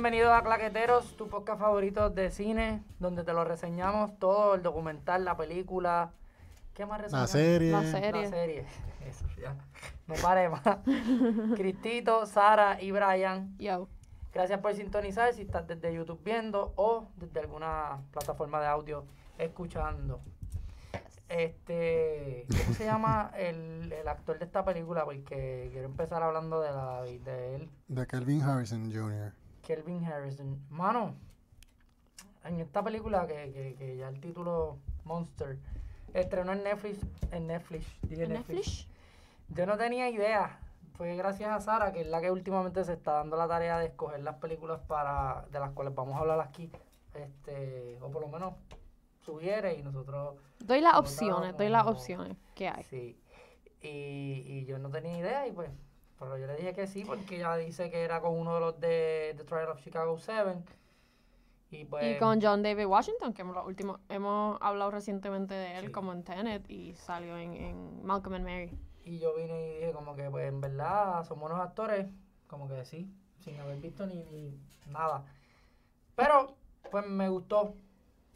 Bienvenidos a Claqueteros, tu podcast favorito de cine, donde te lo reseñamos todo, el documental, la película. ¿Qué más La reseñamos? serie. La La serie. serie. Eso, ya. No pare más. Cristito, Sara y Brian, Yo. gracias por sintonizar si estás desde YouTube viendo o desde alguna plataforma de audio escuchando. Este, ¿cómo se llama el, el actor de esta película? Porque quiero empezar hablando de, la, de él. De Calvin Harrison Jr. Kelvin Harrison. Mano, en esta película que, que, que ya el título Monster estrenó en Netflix. En Netflix. dije ¿En Netflix? Yo no tenía idea. Fue gracias a Sara, que es la que últimamente se está dando la tarea de escoger las películas para de las cuales vamos a hablar aquí. Este, o por lo menos sugiere y nosotros Doy las opciones, doy las opciones que hay. Sí. Y, y yo no tenía idea y pues, pero yo le dije que sí porque ella dice que era con uno de los de The Trial of Chicago 7. Y pues... Y con John David Washington, que hemos, lo último, hemos hablado recientemente de él Sí. como en Tenet y salió en, en Malcolm and Mary. Y yo vine y dije como que pues en verdad somos unos actores, como que sí, sin haber visto ni, ni nada. Pero pues me gustó,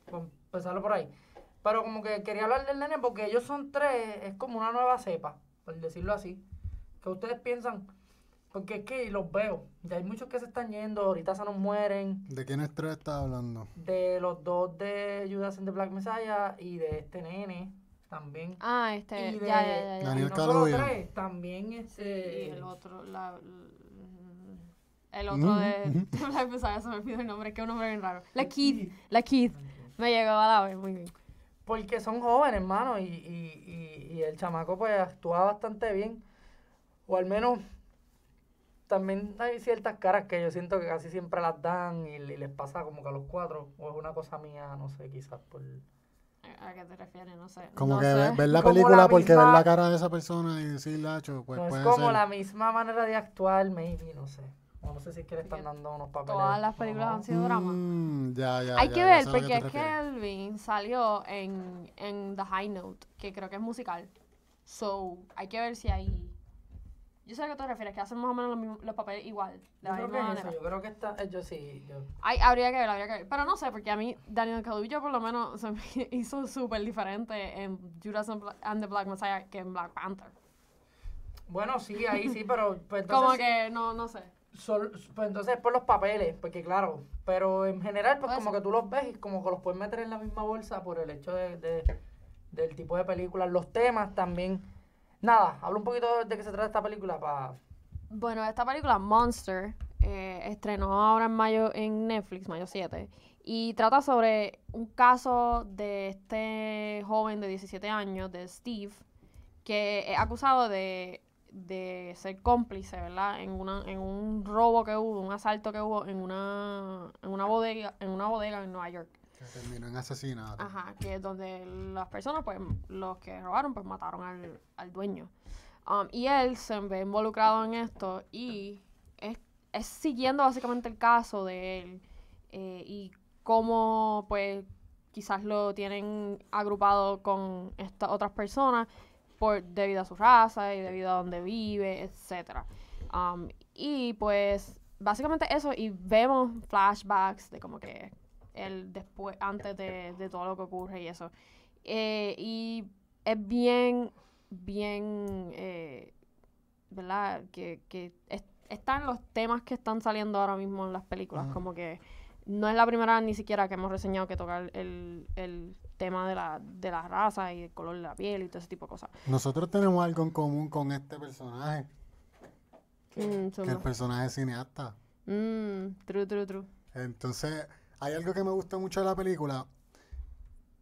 pues, empezarlo por ahí. Pero como que quería hablar del nene porque ellos son tres, es como una nueva cepa, por decirlo así. Que ustedes piensan? Porque es que los veo, ya hay muchos que se están yendo, ahorita se nos mueren. ¿De quién tres estás hablando? De los dos de Judas and the Black Messiah y de este nene también. Ah, este, Y de- ya, ya, ya. Daniel y no tres, también Y este... el otro, la, el otro de, Black Messiah, se me olvidó el nombre, que es un nombre bien raro. La Keith, la Keith. Me llegó a la vez, muy bien. Porque son jóvenes, hermano, y, y, y, y el chamaco pues actúa bastante bien. O al menos también hay ciertas caras que yo siento que casi siempre las dan y, le- les pasa como que a los cuatro. O es una cosa mía, no sé, quizás por... ¿A qué te refieres? No sé. Como no que sé. ver, ver la película la porque ver la cara de esa persona y decirle, "Acho", pues no es puede como ser. la misma manera de actuar, maybe, no sé. O no sé si es que le están dando unos papeles. Todas las películas o han no. sido drama. Mm, ya, ya, Hay ya, que ya ver, porque es refieres. Kelvin salió en, en The High Note, que creo que es musical. So, hay que ver si hay... Yo sé a qué te refieres, que hacen más o menos los, mismos- los papeles igual, de Yo la creo que es eso, yo creo que está... eh, Yo sí, yo... Hay, habría que ver, habría que ver. Pero no sé, porque a mí Daniel Kaluuya por lo menos se me hizo súper diferente en Judas and, the Black Messiah que en Black Panther. Bueno, sí, ahí sí, pero... Pues, Como entonces- que, no, no sé. Sol- pues entonces por los papeles, porque claro, pero en general pues como que tú los ves y como que los puedes meter en la misma bolsa por el hecho de, de- del tipo de película, los temas también. Nada, habla un poquito de qué se trata esta película para... Bueno, esta película Monster eh, estrenó ahora en mayo en Netflix, mayo 7, y trata sobre un caso de este joven de 17 años, de Steve, que es acusado de, de ser cómplice, ¿verdad? En, una, en un robo que hubo, un asalto que hubo en una, en una bodega, en una bodega en Nueva York. Terminó en asesinato. Ajá, que es donde las personas, pues, los que robaron, pues mataron al, al dueño. Um, y él se ve involucrado en esto y es, es siguiendo básicamente el caso de él eh, y cómo, pues, quizás lo tienen agrupado con estas otras personas por debido a su raza y debido a donde vive, etcétera. Um, y pues, básicamente eso, y vemos flashbacks de como que el después, antes de, de todo lo que ocurre y eso. Eh, y es bien, bien, eh, ¿verdad? Que, que es- están los temas que están saliendo ahora mismo en las películas, Ajá. como que no es la primera vez ni siquiera que hemos reseñado que toca el, el tema de la, de la raza y el color de la piel y todo ese tipo de cosas. Nosotros tenemos algo en común con este personaje, Mm, que el personaje es cineasta. mm, true, true, true. Entonces, hay algo que me gusta mucho de la película,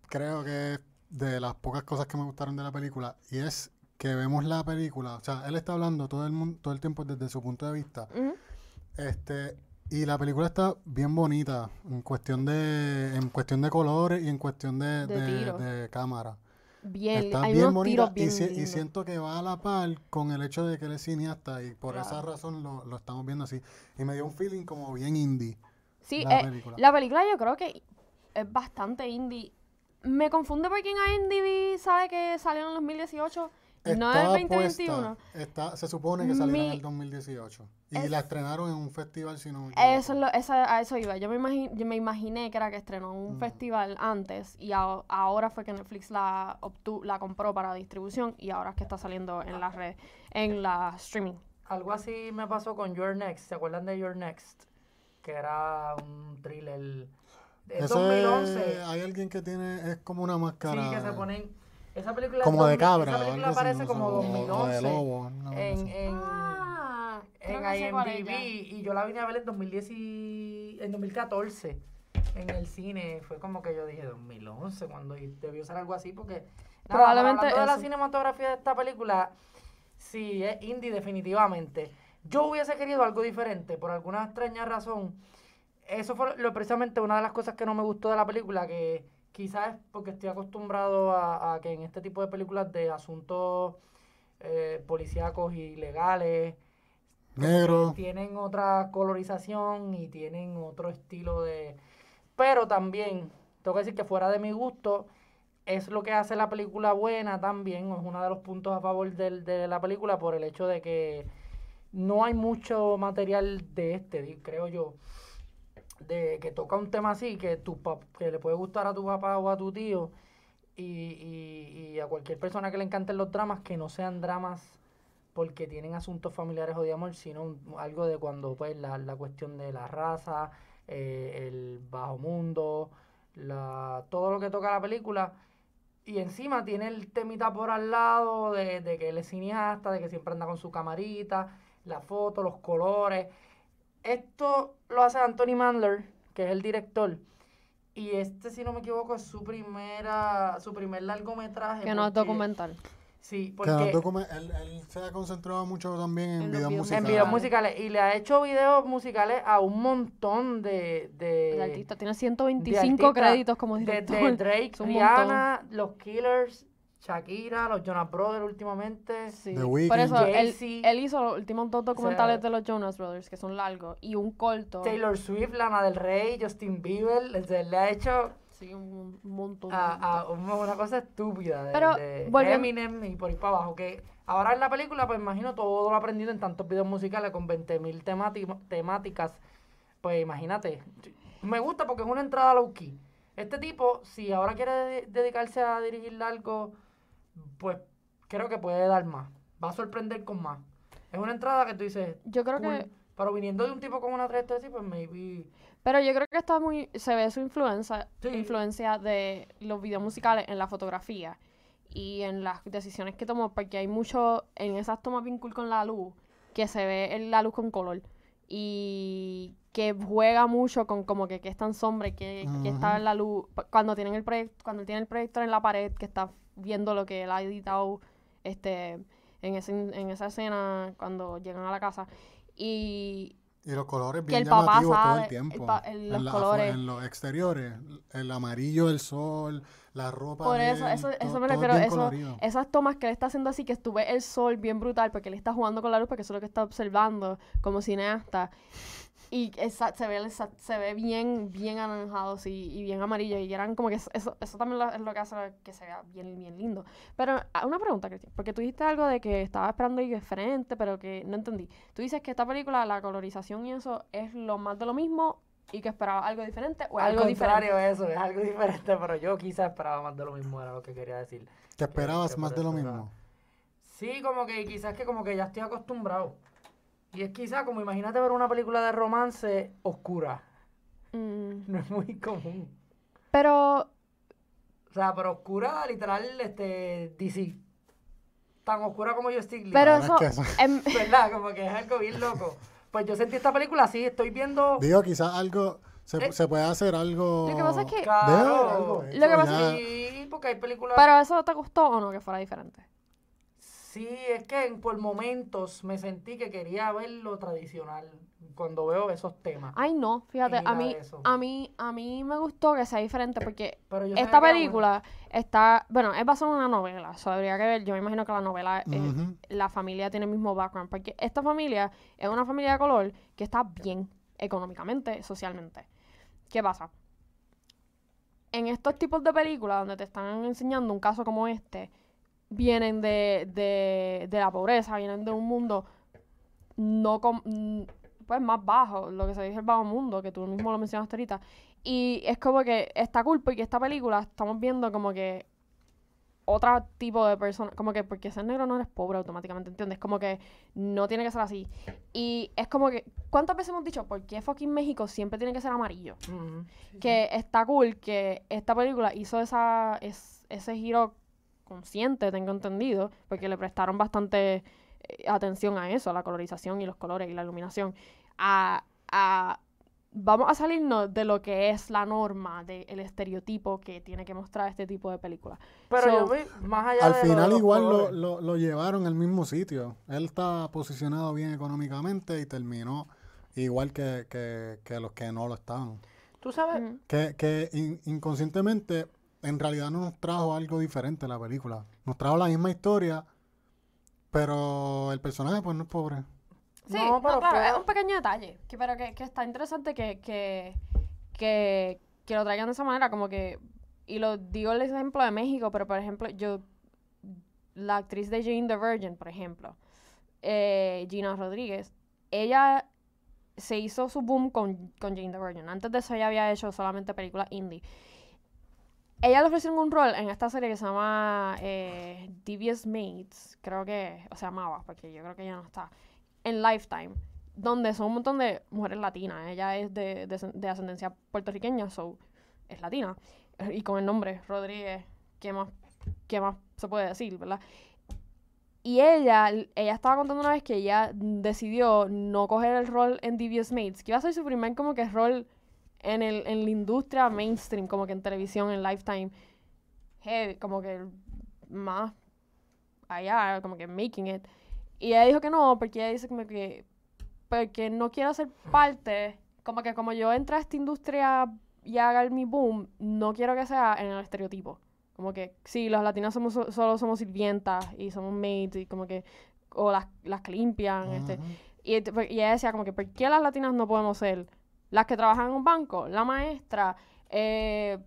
creo que es de las pocas cosas que me gustaron de la película, y es que vemos la película, o sea, él está hablando todo el, mun- todo el tiempo desde su punto de vista, este, y la película está bien bonita en cuestión de, en cuestión de colores y en cuestión de, De de- tiro. de cámara. Bien, Está hay bien unos bonita tiros bien y, si- y lindos. siento que va a la par con el hecho de que él es cineasta y por esa razón lo, lo estamos viendo así. Y me dio un feeling como bien indie. Sí, la eh, película. la película yo creo que es bastante indie. Me confunde porque en IMDb sabe que salió en el 2018 No es el estaba 2021. puesta, está, se supone que salió en el 2018. Y Es- la estrenaron en un festival, si no me Eso es equivoco. lo, esa- a eso iba. Yo me, imagi- yo me imaginé que era que estrenó en un Mm. festival antes y a- ahora fue que Netflix la obtu- la compró para distribución y ahora es que está saliendo en la red, en la streaming. Algo así me pasó con Your Next. ¿Se acuerdan de Your Next? Que era un thriller. Es Ese- 2011. hay alguien que tiene, es como una Sí, máscara. que se ponen. Esa película es como de 2000 cabra. Esa película sé, como o- o 2011. de lobo. en, en, Ah, en IMDb y yo la vine a ver en 2010 y- en 2014 en el cine. Fue como que yo dije 2011 cuando debió ser algo así porque nada, Probablemente de la cinematografía de esta película, sí es indie definitivamente. Yo hubiese querido algo diferente por alguna extraña razón. Eso fue lo, precisamente una de las cosas que no me gustó de la película, que quizás es porque estoy acostumbrado a, a que en este tipo de películas de asuntos eh, policíacos y legales Negro. tienen otra colorización y tienen otro estilo de... Pero también, tengo que decir que fuera de mi gusto, es lo que hace la película buena también, es uno de los puntos a favor del- de la película por el hecho de que no hay mucho material de este, creo yo, de que toca un tema así, que, tu que le puede gustar a tu papá o a tu tío y, y, y a cualquier persona que le encanten los dramas, que no sean dramas porque tienen asuntos familiares o de amor, sino algo de cuando pues la, la cuestión de la raza, eh, el bajo mundo, la, todo lo que toca la película. Y encima tiene el temita por al lado de, de que él es cineasta, de que siempre anda con su camarita, la foto, los colores. Esto lo hace Anthony Mandler, que es el director. Y este, si no me equivoco, es su primera, su primer largometraje. Que no es documental. Sí, porque él, él se ha concentrado mucho también en, videos videos musicales. en videos musicales. Y le ha hecho videos musicales a un montón de... de El artista tiene de 125 artistas, créditos como de, director. de Drake, Rihanna, los Killers, Shakira, los Jonas Brothers últimamente. Sí. The Por eso, él, él hizo los últimos dos documentales de los Jonas Brothers, que son largos, y un corto. Taylor Swift, Lana del Rey, Justin Bieber. le ha hecho Sí, un montón. a, a un- una cosa estúpida de, Pero, de Eminem y por ahí para abajo. Que ahora en la película, pues imagino todo lo aprendido en tantos videos musicales con 20.000 temáti- temáticas. Pues imagínate. Me gusta porque es una entrada low key. Este tipo, si ahora quiere de- dedicarse a dirigir algo, pues creo que puede dar más. Va a sorprender con más. Es una entrada que tú dices. Yo creo cool, que Pero viniendo de un tipo con una trayectoria así, pues maybe. Pero yo creo que está muy, se ve su influencia, Sí. influencia de los videos musicales en la fotografía y en las decisiones que tomó, porque hay mucho en esas tomas bien cool con la luz, que se ve la luz con color y que juega mucho con como que, que está en sombra y que, que está en la luz, cuando tienen el proyecto, cuando tiene el proyector en la pared, que está viendo lo que él ha editado este en, ese, en esa escena cuando llegan a la casa y Y los colores Que bien papá llamativos todo el tiempo. el pa- el- los la- colores. en los exteriores. El amarillo del sol, la ropa Por eso, él, eso, eso me es refiero, eso, esas tomas que él está haciendo así, que estuve el sol bien brutal, porque él está jugando con la luz, porque eso es lo que está observando como cineasta. Y esa- se ve esa- se ve bien, bien anaranjado sí, y bien amarillo. Y eran como que eso, eso, eso también lo- es lo que hace que se vea bien, bien lindo. Pero ah, una pregunta, Cristian, porque tú dijiste algo de que estaba esperando algo diferente, pero que no entendí. Tú dices que esta película, la colorización y eso, es lo más de lo mismo y que esperaba algo diferente o Al algo diferente. contrario, eso es algo diferente, pero yo quizás esperaba más de lo mismo, era lo que quería decir. Que esperabas que más por de lo mismo. Sí, como que quizás que como que ya estoy acostumbrado. Y es quizás como imagínate ver una película de romance oscura. Mm, No es muy común. pero O sea, pero oscura literal este DC. Tan oscura como yo Stiglitz. Pero eso, verdad es que eso- em, ¿Verdad? Como que es algo bien loco. Pues yo sentí esta película así, estoy viendo. Digo, quizás algo. Se, Eh, se puede hacer algo. Lo que pasa es que- Claro. algo Lo que pasa ya. Sí, porque hay películas. pero eso te gustó o no que fuera diferente. Sí, es que en- por momentos me sentí que quería ver lo tradicional cuando veo esos temas. Ay, no, fíjate, a mí, a mí, a mí me gustó que sea diferente porque yo sabía esta película está, bueno, es basada en una novela, o sea, habría que ver, yo me imagino que la novela, eh, la familia tiene el mismo background, porque esta familia es una familia de color que está bien económicamente, socialmente. ¿Qué pasa? En estos tipos de películas donde te están enseñando un caso como este, vienen de, de, de la pobreza, vienen de un mundo no com- mm, pues más bajo, lo que se dice el bajo mundo, que tú mismo lo mencionaste ahorita. Y es como que está cool porque esta película estamos viendo como que otro tipo de persona, como que porque ser negro no eres pobre automáticamente, ¿entiendes? Como que no tiene que ser así. Y es como que, ¿cuántas veces hemos dicho, ¿por qué fucking México siempre tiene que ser amarillo? Ujú. que está cool que esta película hizo esa, es- ese giro consciente, tengo entendido, porque le prestaron bastante eh, atención a eso, a la colorización y los colores y la iluminación. A, a- vamos a salirnos de lo que es la norma, del estereotipo que tiene que mostrar este tipo de película. Pero So- yo vi más allá Al de lo de final igual lo, lo, lo llevaron al mismo sitio. Él estaba posicionado bien económicamente y terminó igual que, que, que los que no lo estaban. Tú sabes, Ujú. Que, que in- inconscientemente en realidad no nos trajo algo diferente la película. Nos trajo la misma historia, pero el personaje pues no es pobre. Sí, No, no, pero claro, fue- es un pequeño detalle, que, pero que, que está interesante que, que, que, que lo traigan de esa manera, como que, y lo digo el ejemplo de México, pero por ejemplo, yo, la actriz de Jane the Virgin, por ejemplo, eh, Gina Rodríguez, ella se hizo su boom con, con Jane the Virgin. Antes de eso ella había hecho solamente películas indie. Ella le ofrecieron un rol en esta serie que se llama eh, Devious Mates, creo que, o se llamaba, porque yo creo que ya no está, en Lifetime, donde son un montón de mujeres latinas. Ella es de, de, de ascendencia puertorriqueña, so es latina. Y con el nombre Rodríguez, ¿qué más, qué más se puede decir, verdad? Y ella, ella estaba contando una vez que ella decidió no coger el rol en Devious Mates, que iba a ser su primer como que rol en, el, en la industria mainstream, como que en televisión, en Lifetime, heavy, como que más allá, como que making it. Y ella dijo que no, porque ella dice como que, porque no quiero ser parte, como que como yo entré a esta industria y haga mi boom, no quiero que sea en el estereotipo. Como que, sí, los latinos somos, so- solo somos sirvientas y somos maids y como que, o las, las que limpian, este, Ujú. y, ent- pues, y ella decía como que, ¿por qué las latinas no podemos ser las que trabajan en un banco? La maestra, eh,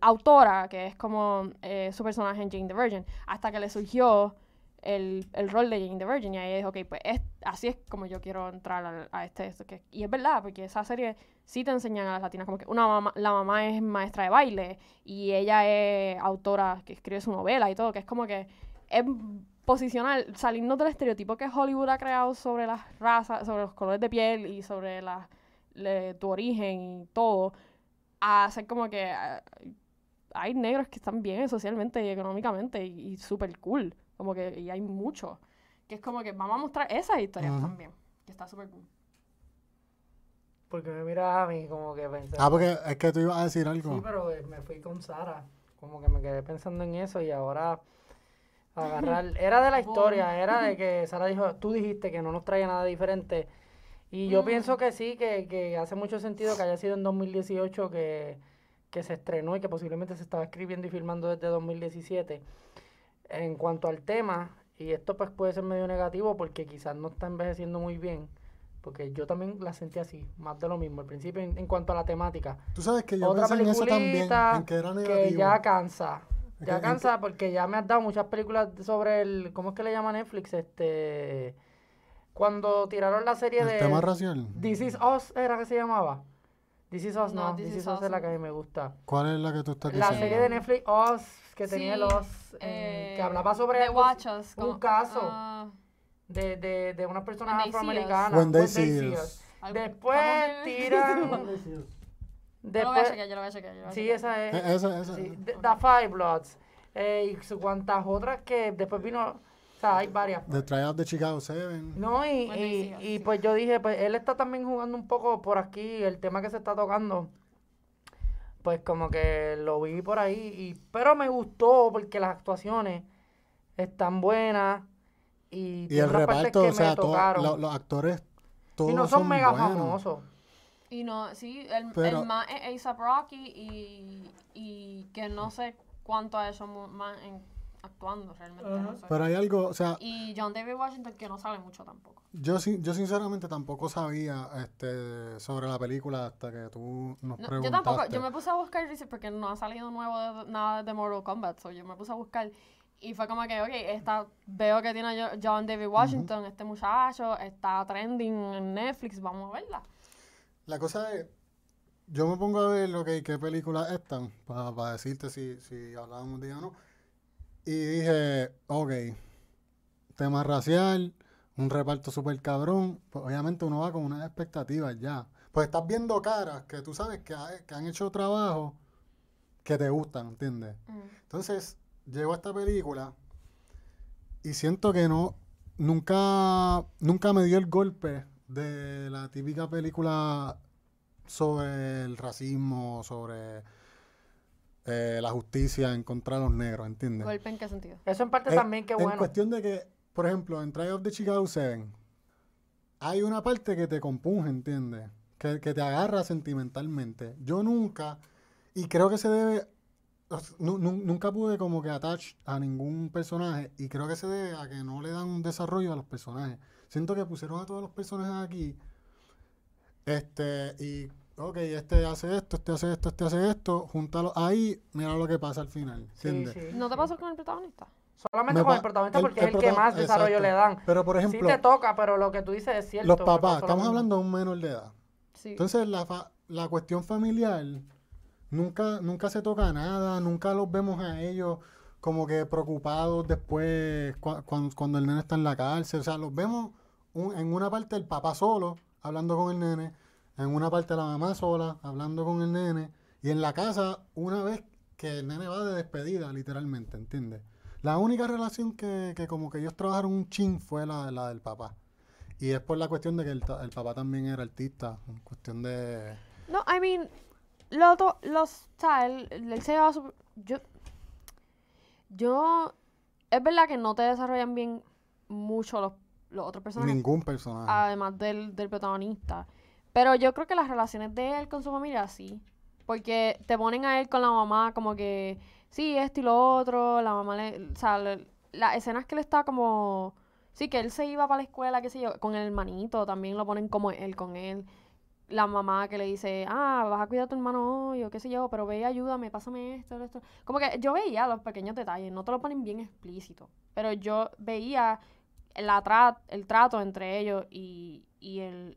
autora, que es como eh, su personaje en Jane the Virgin, hasta que le surgió el, el rol de Jane the Virgin. Y ella dijo, ok, pues es, así es como yo quiero entrar a, este, esto. Que, y es verdad, porque esa serie sí te enseñan a las latinas, como que una mamá, la mamá es maestra de baile y ella es autora que escribe su novela y todo, que es como que es posicionar, salirnos del estereotipo que Hollywood ha creado sobre las razas, sobre los colores de piel y sobre la, le- tu origen y todo, a hacer como que ah, hay negros que están bien socialmente y económicamente y, y súper cool, como que y hay mucho, que es como que vamos a mostrar esas historias Ujú. también, que está súper cool. porque me miras a mí como que pensé. Ah, porque es que tú ibas a decir algo. Sí, pero eh, me fui con Sara. Como que me quedé pensando en eso y ahora agarrar. Era de la historia, era de que Sara dijo, tú dijiste que no nos traía nada diferente. Y yo Mm. pienso que sí, que, que hace mucho sentido que haya sido en 2018 que, que se estrenó y que posiblemente se estaba escribiendo y filmando desde 2017. En cuanto al tema, y esto pues puede ser medio negativo porque quizás no está envejeciendo muy bien, porque yo también la sentí así, más de lo mismo. Al principio, en, en cuanto a la temática, Tú sabes que yo otra pensé en eso también, en que era que negativo. ya cansa. Ya que- cansa porque ya me has dado muchas películas sobre el, ¿cómo es que le llama Netflix? Este, cuando tiraron la serie el de tema racial. This Is Us, ¿era que se llamaba? This Is Us, no, No, This, This Is Is Us es la que a mí me gusta. ¿Cuál es la que tú estás La diciendo? serie de Netflix, Us, que tenía el Sí, Us, eh, que eh, hablaba sobre The Watch Us, un como- caso ah, de, de, de unas personas afroamericanas. When They See Us. Después ¿cómo que- tiran... Yo lo voy a después, chequear, yo lo voy a chequear, yo lo voy a sí, chequear. esa es. Eh, esa, esa. Sí, The, The Five Bloods. Eh, y su- cuantas otras que después vino. O sea, hay varias. The Trial de Chicago 7. No, y, Bueno, y, y sí, y sí. pues yo dije, pues él está también jugando un poco por aquí, el tema que se está tocando. Pues como que lo vi por ahí. Y, pero me gustó porque las actuaciones están buenas. Y, Y el reparto, que o sea, me todo- tocaron. lo- los actores todos y no son, mega buenos. famosos. Y no, sí, el, Pero- el más es A$AP Rocky y, y que no sé cuánto ha hecho más en, actuando realmente, no sé. Pero hay algo, o sea, Y John David Washington que no sale mucho tampoco. yo, sin- yo sinceramente tampoco sabía este, sobre la película hasta que tú nos No, yo preguntaste. tampoco, yo me puse a buscar porque no ha salido nuevo de- nada de Mortal Kombat, so yo me puse a buscar Y fue como que, ok, esta, veo que tiene John David Washington, este muchacho, está trending en Netflix, vamos a verla. La cosa es, yo me pongo a ver, ok, qué películas están, para decirte si, si hablábamos de ella o no. Y dije, ok, tema racial, un reparto súper cabrón. Pues obviamente uno va con unas expectativas ya. Pues estás viendo caras que tú sabes que, ha- que han hecho trabajo que te gustan, ¿entiendes? Entonces, llego a esta película y siento que no, nunca, nunca me dio el golpe de la típica película sobre el racismo, sobre eh, la justicia en contra de los negros, ¿entiendes? ¿Golpe en qué sentido? Eso en parte En- también, qué En bueno. cuestión de que, por ejemplo, en Trial of the Chicago 7, hay una parte que te compunge, ¿entiendes? Que, que te agarra sentimentalmente. Yo nunca, y creo que se debe, nunca pude como que attach a ningún personaje, y creo que se debe a que no le dan un desarrollo a los personajes. Siento que pusieron a todos los personajes aquí, este, y, ok, este hace esto, este hace esto, este hace esto, júntalo ahí, mira lo que pasa al final, Sí, ¿entiendes? sí. ¿No te pasó con el protagonista? Solamente Me con el protagonista el- porque el es el que más desarrollo exacto. le dan. Pero, por Sí ejemplo, te toca, pero lo que tú dices es cierto. los papás, estamos hablando de un menor de edad. Sí. Entonces, la, fa- la cuestión familiar, nunca, nunca se toca nada, nunca los vemos a ellos como que preocupados después cua- cuan- cuando el nene está en la cárcel. O sea, los vemos un- en una parte el papá solo hablando con el nene, en una parte la mamá sola hablando con el nene, y en la casa una vez que el nene va de despedida, literalmente, ¿entiendes? La única relación que, que como que ellos trabajaron un chin fue la, la del papá. Y es por la cuestión de que el, el papá también era artista, en cuestión de... No, I mean, lo los, él, él se llevaba su- yo, yo, es verdad que no te desarrollan bien mucho los, los otros personajes, Ningún personaje. además del, del protagonista, pero yo creo que las relaciones de él con su familia sí, porque te ponen a él con la mamá como que, sí, esto y lo otro, la mamá le, o sea, las escenas que él está como, sí, que él se iba para la escuela, qué sé yo, con el hermanito, también lo ponen como él con él la mamá que le dice, ah, vas a cuidar a tu hermano hoy, o qué sé yo, pero ve, ayúdame, pásame esto, esto. Como que yo veía los pequeños detalles, no te lo ponen bien explícito, pero yo veía el trato entre ellos y, y el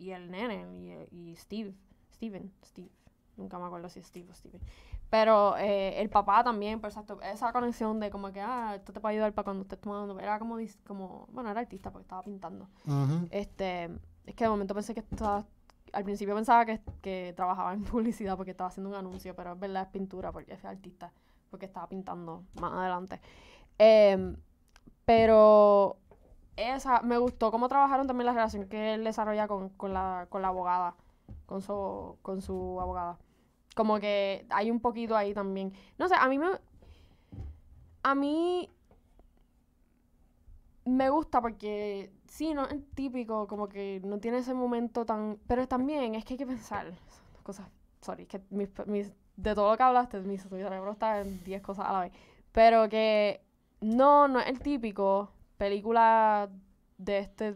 y el nene y, y Steve, Steven, Steve, nunca me acuerdo si es Steve o Steven. Pero eh, el papá también, pues exacto, esa conexión de como que, ah, esto te puede ayudar para cuando estés tomando, era como, como bueno, era artista porque estaba pintando. Este, es que de momento pensé que estaba, al principio pensaba que, que trabajaba en publicidad porque estaba haciendo un anuncio, pero es verdad, es pintura porque es artista, porque estaba pintando más adelante. Em, pero esa, me gustó cómo trabajaron también la relación que él desarrolla con, con la, con la abogada, con su, con su abogada. Como que hay un poquito ahí también. No sé, a mí me... A mí me gusta porque sí, no es típico, como que no tiene ese momento tan... Pero también es que hay que pensar cosas... Sorry, que mis, mis- de todo lo que hablaste, mi cerebro está en 10 cosas a la vez. Pero que no, no es el típico película de este...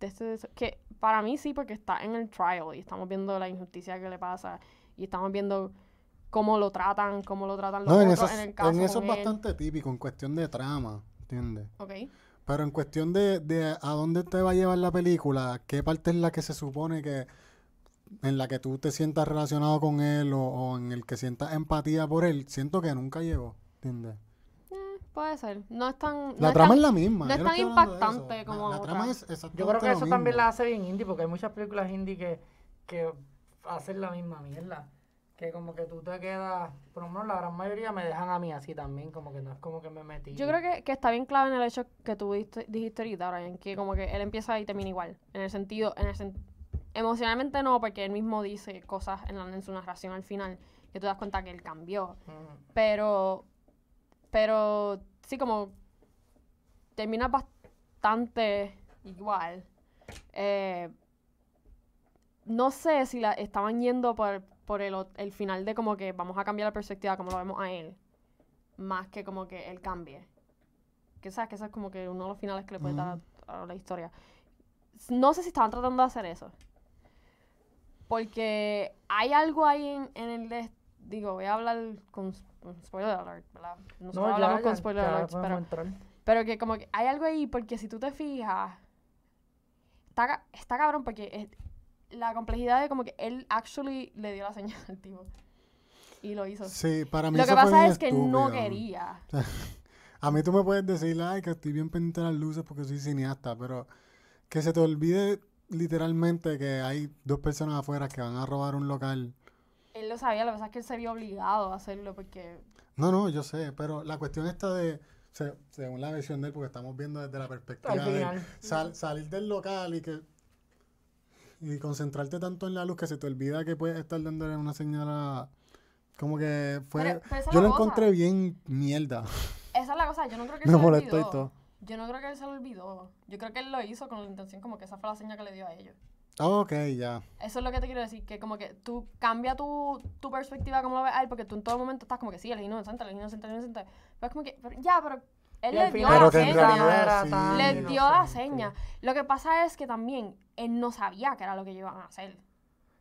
De este que para mí sí, porque está en el trial y estamos viendo la injusticia que le pasa y estamos viendo cómo lo tratan, cómo lo tratan los No, en otros eso, en el caso en eso es él. bastante típico, en cuestión de trama, ¿entiendes? Ok. Pero en cuestión de, de a dónde te va a llevar la película, qué parte es la que se supone que en la que tú te sientas relacionado con él o, o en el que sientas empatía por él, siento que nunca llegó, ¿entiendes? Puede ser. No es tan. no La es trama tan- es la misma. no es tan impactante La- como La, otra. trama es exactamente Yo creo que eso también mismo. la hace bien indie, porque hay muchas películas indie que, que hacen la misma mierda. Que como que tú te quedas, por lo menos la gran mayoría me dejan a mí así también, como que no es como que me metí. Yo creo que, que está bien clave en el hecho que tú dijiste ahorita, Brian, que como que él empieza y termina igual. En el sentido, en el sen- emocionalmente no, porque él mismo dice cosas en, la- en su narración al final, que tú te das cuenta que él cambió. Pero, pero sí, como termina bastante igual. Eh, no sé si la estaban yendo por, por el, el final de como que vamos a cambiar la perspectiva como lo vemos a él, más que como que él cambie. Que sabes que ese es como que uno de los finales que le puede dar a, la historia. No sé si estaban tratando de hacer eso. Porque hay algo ahí en, en el de, digo, voy a hablar con, spoiler alert, ¿verdad? Nosotros No, ya, hablamos ya, con spoiler ya alerts, podemos pero, entrar. pero que como que hay algo ahí, porque si tú te fijas, está, está cabrón porque es- la complejidad de como que él actually le dio la señal al tipo. Y lo hizo. Sí, para mí Lo eso que pasa es que no quería. A mí tú me puedes decir, ay, que estoy bien pendiente de las luces porque soy cineasta, pero que se te olvide literalmente que hay dos personas afuera que van a robar un local. Lo sabía, lo que pasa es que él se vio obligado a hacerlo porque No, no, yo sé, pero la cuestión está de, se- según la versión de él, porque estamos viendo desde la perspectiva de sal- salir del local y que y concentrarte tanto en la luz que se te olvida que puedes estar dándole una señal a... Como que fue... Pero- pero yo lo cosa. encontré bien mierda. esa es la cosa, yo no creo que Me se molestó y olvidó. todo. Yo no creo que él se lo olvidó. Yo creo que él lo hizo con la intención como que esa fue la señal que le dio a ellos. Ok, ya. Eso es lo que te quiero decir, que como que tú cambia tu, tu perspectiva como lo ves a él, porque tú en todo momento estás como que sí, él es inocente, él es inocente, él es inocente. Pero es como que, pero ya, pero él Y le dio la seña. sí. Le dio la seña. Lo que pasa es que también él no sabía que era lo que iban a hacer.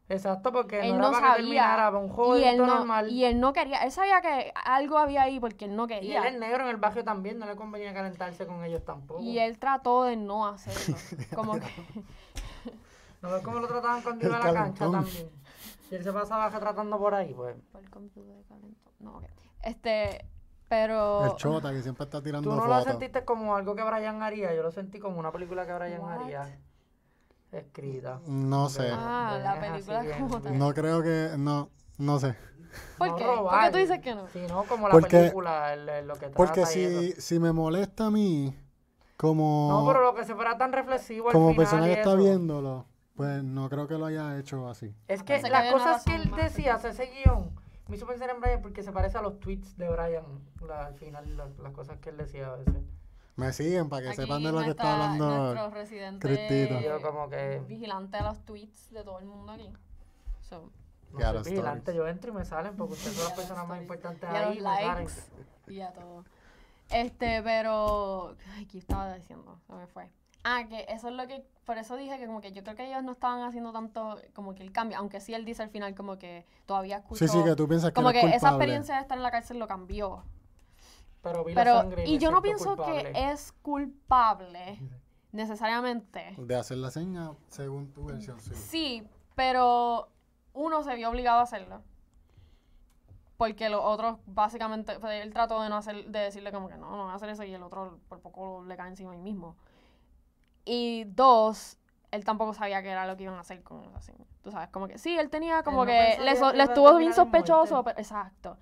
Exacto, porque Él no no era para que sabía. para un juego Y él, no, normal. y él no quería, él sabía que algo había ahí porque él no Y quería. él es negro en el barrio también, no le convenía calentarse con ellos tampoco. Y él trató de no hacerlo. Como que, ¿No ves cómo lo trataban cuando iba a la cancha también? Y él se pasaba tratando por ahí, pues. Calentón. No. Este, pero. El chota que siempre está tirando ¿Tú no lo sentiste como algo que Brian haría? Yo lo sentí como una película que Brian What? haría. Escrita. No sé. Ah, la así, película bien, como bien. tal. No creo que... No, no sé. ¿Por No qué? ¿Por qué tú dices que no? Sí, no, como la Porque- película, el- el- lo que trata Porque y si, eso. si me molesta a mí, como, No, pero lo que se fuera tan reflexivo al como final persona que está eso. Pues no creo que lo haya hecho así. Es que Pensé las cosas que él decía, ese guion, me hizo pensar en Brian porque se parece a los tweets de Brian, la- al final, la- las cosas que él decía a veces. Me siguen para que Aquí sepan de lo que está hablando. Nuestro residente Cristito. Y yo como que, vigilante de los tweets de todo el mundo aquí. So, no Ya soy los vigilante, stories. yo entro y me salen porque ustedes son las a los personas más importantes y a ahí los y me salen. likes y a todo. Este, pero. Ay, ¿qué estaba diciendo? Se me fue. Ah, que eso es lo que. Por eso dije que como que yo creo que ellos no estaban haciendo tanto como que el cambio. Aunque sí él dice al final como que todavía escuchó. Sí, sí, que tú piensas que como que es esa culpable. experiencia de estar en la cárcel lo cambió. Pero vi la Pero, sangre y yo no pienso culpable. que es culpable necesariamente. De hacer la seña según tu versión, sí. Sí, pero uno se vio obligado a hacerlo. Porque los otros, básicamente, pues, él trató de no hacer, de decirle como que no, no voy a hacer eso y el otro por poco le cae encima ahí mismo. Y dos, él tampoco sabía qué era lo que iban a hacer con seña. Tú sabes, como que sí, él tenía como no que pensaría le, so- que le estuvo bien sospechoso, pero, exacto.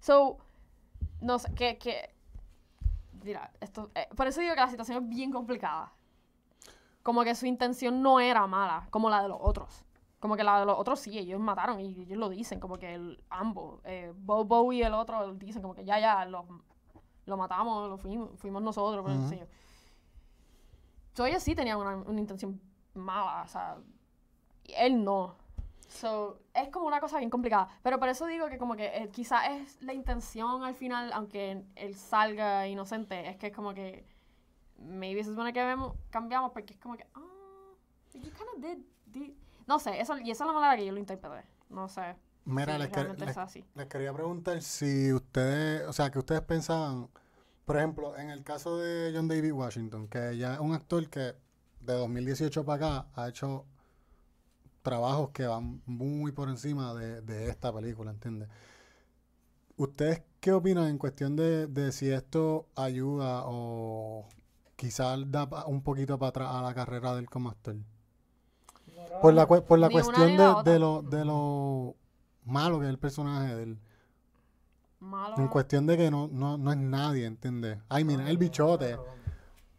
So, no sé, que, que, mira, esto, eh, por eso digo que la situación es bien complicada. Como que su intención no era mala, como la de los otros. Como que la de los otros sí, ellos mataron y ellos lo dicen, como que el, ambos, eh, Bobo y el otro dicen como que ya, ya, lo, lo matamos, lo fuimos, fuimos nosotros, pero Ujú. sí. So, ellos sí tenían una, una intención mala, o sea, y él no. So, es como una cosa bien complicada. Pero por eso digo que como que eh, quizás es la intención al final, aunque él salga inocente, es que es como que maybe se supone que vemos, cambiamos porque es como que, ah, you kind of did, did- No sé, eso, y esa es la manera que yo lo interpreté. No sé. Mira, si les, les- les quería preguntar si ustedes, o sea, que ustedes pensaban, por ejemplo, en el caso de John David Washington, que ya es un actor que de 2018 para acá ha hecho trabajos que van muy por encima de, de esta película, ¿entiendes? ¿Ustedes qué opinan en cuestión de, de si esto ayuda o quizás da un poquito para atrás a la carrera del como actor? Por la, por cuestión de, de lo, de lo malo que es el personaje de él. Malo. En cuestión de que no, no, no es nadie, ¿entiendes? Ay, mira, el bichote.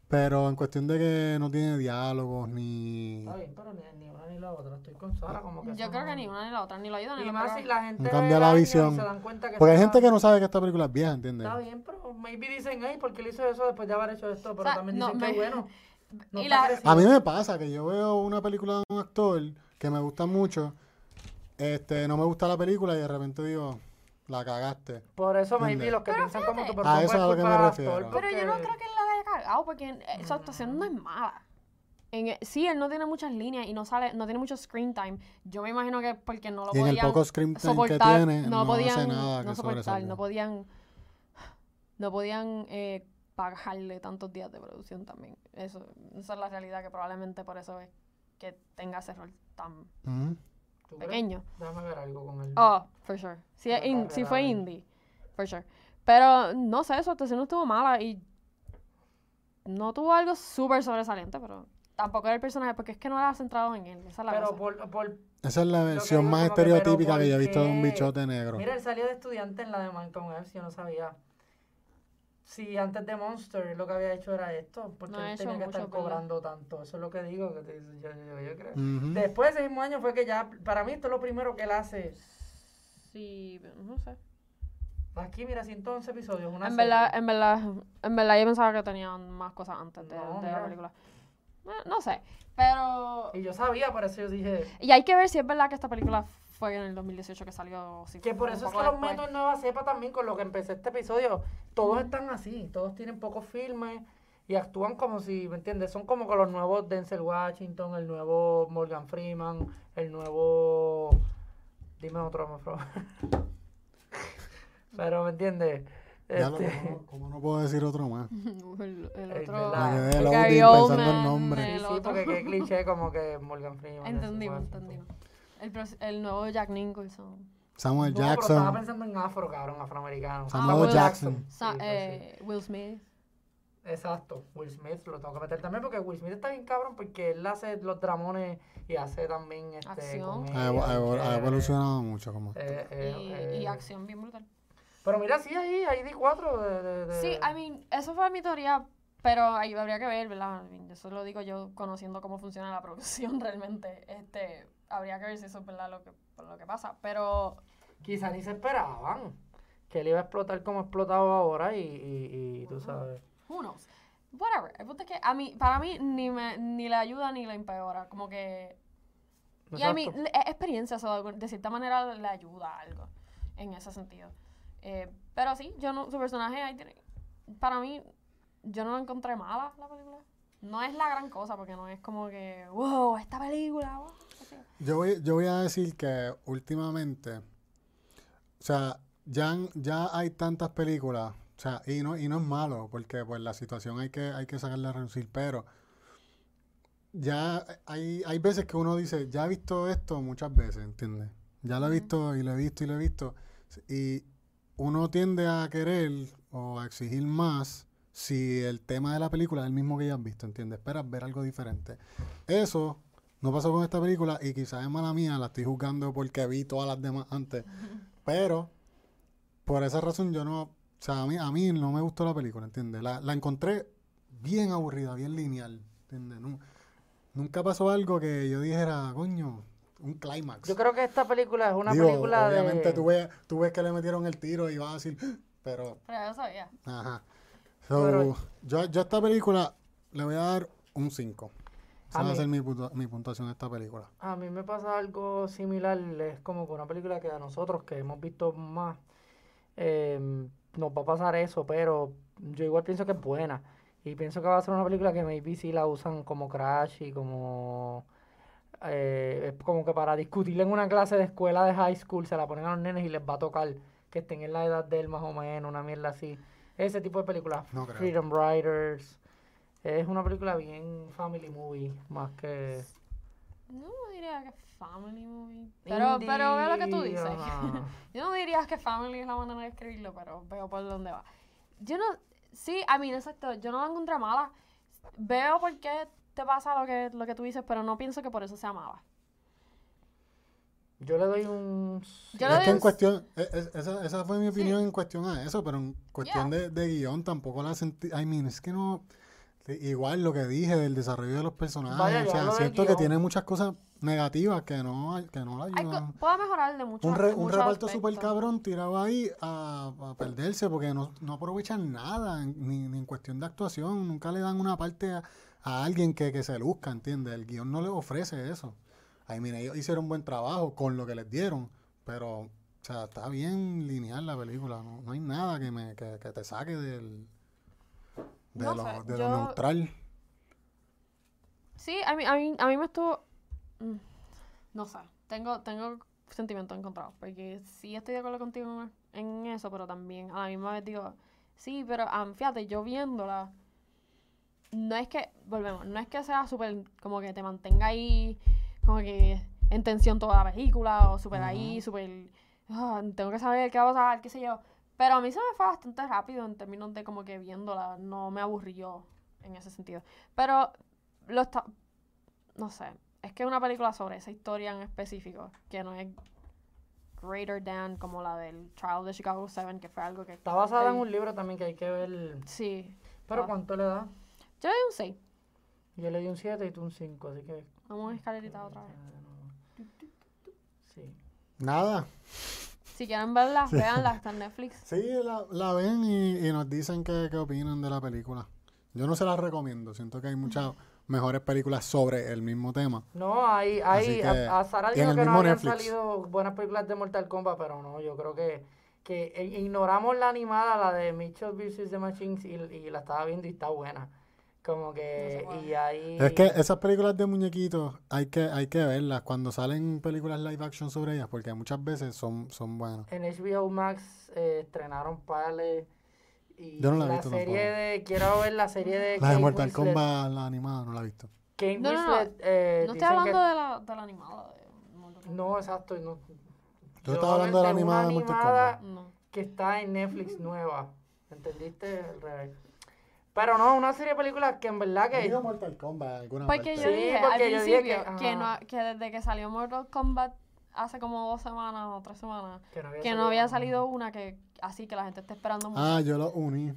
Pero en cuestión de que no tiene diálogos ni... Está bien, pero ni, ni una ni la otra. Estoy con Sara como que Yo creo que no- ni una ni la otra, ni lo ayudan ni Y lo más si la gente No cambia la visión. se dan cuenta que Porque hay está- gente que no sabe que esta película es vieja, ¿entiendes? Está bien, pero maybe dicen, ay, porque él hizo eso después de haber hecho esto, pero sea, también no, dicen me- que bueno. No y está la-. A mí me pasa que yo veo una película de un actor que me gusta mucho, este, no me gusta la película y de repente digo, la cagaste. Por eso maybe ¿Entiendes? los que piensan como tú, pero A eso es a lo que me refiero. actor Pero yo no creo que él la haya cagado porque eh, su actuación no es mala. en e- sí, él no tiene muchas líneas y no sale, no tiene mucho screen time. Yo me imagino que porque no lo Y en el podían poco screen time que soportar, tiene, no, no podían, hace nada no que soportar, sobresalga. no podían, no podían eh, pagarle tantos días de producción también. Eso, esa es la realidad que probablemente por eso es que tenga ese rol tan. Pequeño. Déjame ver algo con él. Oh, for sure. Si, La es in- si fue indie, for sure. Pero no sé, su actuación no estuvo mala y no tuvo algo súper sobresaliente, pero tampoco era el personaje porque es que no era centrado en él. Esa es la Pero cosa. por, por Esa es la versión más que, estereotípica que yo he ¿por visto de un bichote negro. Mira, él salió de estudiante en la de Malcolm X, yo no sabía. Si antes de Monster lo que había hecho era esto, porque No él tenía que estar cobrando tanto. Eso es lo que digo, que te- yo, yo- yo creo. Después de ese mismo año fue que ya, para mí esto es lo primero que él hace. Sí, no sé. Aquí, mira, 111 episodios, una En serie. verdad, en verdad, en verdad yo pensaba que tenían más cosas antes de, No, de la película. Eh, no sé, pero... Y yo sabía, por eso yo dije... Y hay que ver si es verdad que esta película fue en el 2018 que salió. si Que por eso es que los meto en Nueva Cepa también, con lo que empecé este episodio. Todos están así, todos tienen pocos filmes y actúan como si, ¿me entiendes? Son como que los nuevos Denzel Washington, el nuevo Morgan Freeman, el nuevo... Dime otro, por favor. Pero, ¿me entiendes? Este, ¿cómo, cómo no puedo decir otro más? el, otro. Me quedé el loading Gary pensando nombre. el sí, otro. porque qué cliché como que Morgan Freeman. Entendimos, entendimos. El, nuevo Jack Nicholson. Samuel No, pero estaba Jackson. pensando en afro, cabrón, afroamericano. Samuel Will Jackson. Sa- Sí, pues, sí. eh, Will Smith. Exacto, Will Smith lo tengo que meter también porque Will Smith está bien cabrón porque él hace los dramones y hace también este Acción. comedia, Ha, evolucionado mucho como. Eh, eh, y, eh, y acción bien brutal. Pero mira, sí, ahí, ahí di cuatro de, de, de- Sí, I mean, eso fue mi teoría, pero ahí habría que ver, ¿verdad? I mean, eso lo digo yo conociendo cómo funciona la producción realmente. Este, habría que ver si eso es verdad lo que, lo que pasa. Pero quizá ni se esperaban que él iba a explotar como ha explotado ahora y, y, y tú sabes. who knows. Whatever. El punto es que a mí, para mí ni me, ni le ayuda ni le empeora. Como que. Y a mí, Exacto. experiencia, o sea, de cierta manera le ayuda a algo en ese sentido. Eh, pero sí, yo no, su personaje ahí tiene- para mí, yo no la encontré mala la película. No es la gran cosa, porque no es como que, wow, esta película, wow. Yo voy, yo voy a decir que últimamente, o sea, ya, ya hay tantas películas, o sea, y no, y no es malo, porque pues la situación hay que, hay que sacarla a reducir, pero ya hay, hay veces que uno dice, ya he visto esto muchas veces, ¿entiendes? Ya lo he visto y lo he visto y lo he visto, y uno tiende a querer o a exigir más si el tema de la película es el mismo que ya has visto, ¿entiendes? Esperas ver algo diferente. Eso no pasó con esta película y quizás es mala mía, la estoy juzgando porque vi todas las demás antes. Pero por esa razón yo no, o sea, a mí, a mí no me gustó la película, ¿entiendes? La, la encontré bien aburrida, bien lineal, ¿entiendes? Nu- nunca pasó algo que yo dijera, coño, un clímax. Yo creo que esta película es una Digo, película obviamente de... tú, ves, tú ves que le metieron el tiro y vas a decir, pero Pero yo sabía. Ajá. So, Pero- yo, yo a esta película le voy a dar un 5. Esa va a ser mi, puntua- mi puntuación de esta película. A mí me pasa algo similar, es como con una película que a nosotros que hemos visto más, eh, nos va a pasar eso, pero yo igual pienso que es buena. Y pienso que va a ser una película que maybe sí la usan como crash y como... eh, es como que para discutirla en una clase de escuela de high school se la ponen a los nenes y les va a tocar que estén en la edad de él más o menos, una mierda así. Ese tipo de películas. No. Freedom Riders. Es una película bien family movie, más que... No diría que family movie. Pero, pero veo lo que tú dices. ajá. Yo no diría que family es la manera de escribirlo, pero veo por dónde va. Yo no, sí, a mí, exacto, yo no la encontré mala. Veo por qué te pasa lo que, lo que tú dices, pero no pienso que por eso sea mala. Yo le doy un... Yo es le que doy en un- cuestión, e- e- esa, esa fue mi Sí. opinión en cuestión a eso, pero en cuestión de, de guion tampoco la sentí. I mean, es que no. I- Igual lo que dije del desarrollo de los personajes, Vaya, o sea, siento que tiene muchas cosas negativas que no, que no la ayudan. puedo mejorar de mucho. Un, re- un reparto súper cabrón tirado ahí a, a perderse porque no, no aprovechan nada, ni, ni en cuestión de actuación. Nunca le dan una parte a, a alguien que, que se luzca, ¿entiendes? El guion no le ofrece eso. Ay, mira, ellos hicieron buen trabajo con lo que les dieron, pero, o sea, está bien lineal la película. No, no hay nada que, me, que, que te saque del, de, No lo, sé, de lo neutral. Sí, a mí, a mí, a mí me estuvo. mm, No sé. Tengo, tengo sentimientos encontrados. Porque sí estoy de acuerdo contigo en, eso, pero también a la misma vez digo. Sí, pero am, fíjate, yo viéndola. No es que. Volvemos. No es que sea súper. Como que te mantenga ahí. Como que en tensión toda la película. O súper ahí, súper. ah, tengo que saber qué va a pasar, qué sé yo. Pero a mí se me fue bastante rápido en términos de como que viéndola. No me aburrió en ese sentido. Pero lo está. No sé. Es que es una película sobre esa historia en específico. Que no es greater than como la del Trial de Chicago 7, que fue algo que. Está basada en un libro también que hay que ver. Sí. Pero Ah. ¿cuánto le da? Yo le di un 6. Yo le di un 7 y tú un 5, así que... Vamos a escalerita otra vez. Sí. Nada. Si quieren verla, veanla, está en Netflix. Sí, la, la ven y, y nos dicen qué, qué opinan de la película. Yo no se la recomiendo. Siento que hay muchas mejores películas sobre el mismo tema. No, hay, hay, que- a, a Sara dijo que no habían Netflix. salido buenas películas de Mortal Kombat, pero no, yo creo que, que i- ignoramos la animada, la de Mitchell vs. The Machines, y, y la estaba viendo y está buena. Como que, No y ahí... Es que esas películas de muñequitos hay que, hay que verlas cuando salen películas live action sobre ellas, porque muchas veces son, son buenas. En HBO Max eh, estrenaron Pale y Yo no la he la visto serie tampoco. de... Quiero ver la serie de La de Kate Mortal Winslet. Kombat, la animada, no la he visto. Kate No, no, no. Eh, No estoy que- hablando de la, de la animada. De Mortal Kombat. No, exacto. No. Tú Yo estás hablando de la animada de Mortal Kombat. Que está en Netflix nueva. ¿Entendiste? Al revés. Pero no, una serie de películas que en verdad que... Digo Mortal Kombat alguna Porque parte. yo Sí, dije al porque yo dije principio que- que, ajá. no, que desde que salió Mortal Kombat hace como dos semanas o tres semanas, que no había que no había salido una que así que la gente está esperando mucho. Ah, yo lo uní.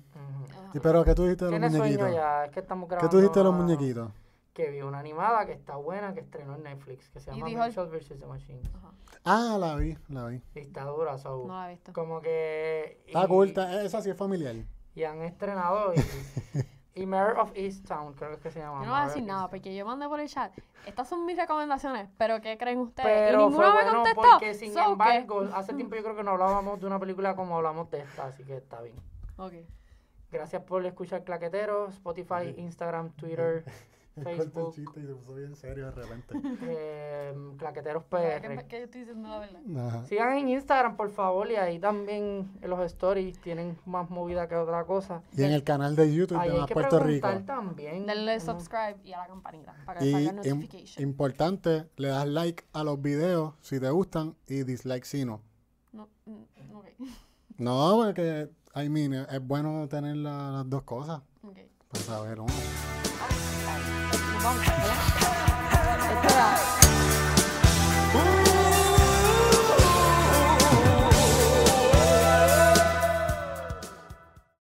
¿Y pero qué tú dijiste de los muñequitos? ya, es que estamos ¿Qué grabando... tú dijiste de los a- muñequitos? Que vi una animada que está buena, que estrenó en Netflix, que se llama Mitchell vs. The Machines. Ajá. Ah, la vi, la vi. Y está dura, so, No la he visto. como que... Está y- está- esa sí es familiar. Y han estrenado y, y Mayor of Easttown, creo que es que se llama. Yo no voy a decir nada porque yo mandé por el chat. Estas son mis recomendaciones, pero ¿qué creen ustedes? Pero y fue ninguno me bueno contestó. porque sin So que- embargo, hace tiempo yo creo que no hablábamos de una película como hablamos de esta, así que está bien. Ok. Gracias por escuchar Claquetero, Spotify, Instagram, Twitter, Facebook, chiste y se puso bien serio de repente. eh, Claqueteros ¿Qué, PR. qué yo estoy diciendo la verdad? Ajá. Sigan en Instagram, por favor, y ahí también en los stories tienen más movida que otra cosa. Y en el canal de YouTube Ahí de Más Puerto Rico. también. Denle subscribe y a la campanita para que Y salga im- notification. importante, le das like a los videos si te gustan y dislike si no. No, mm. No, porque, I mean, es bueno tener la- las dos cosas Ok. para saber uno. Nos vamos, ¿verdad? Esto era- ¡Uh!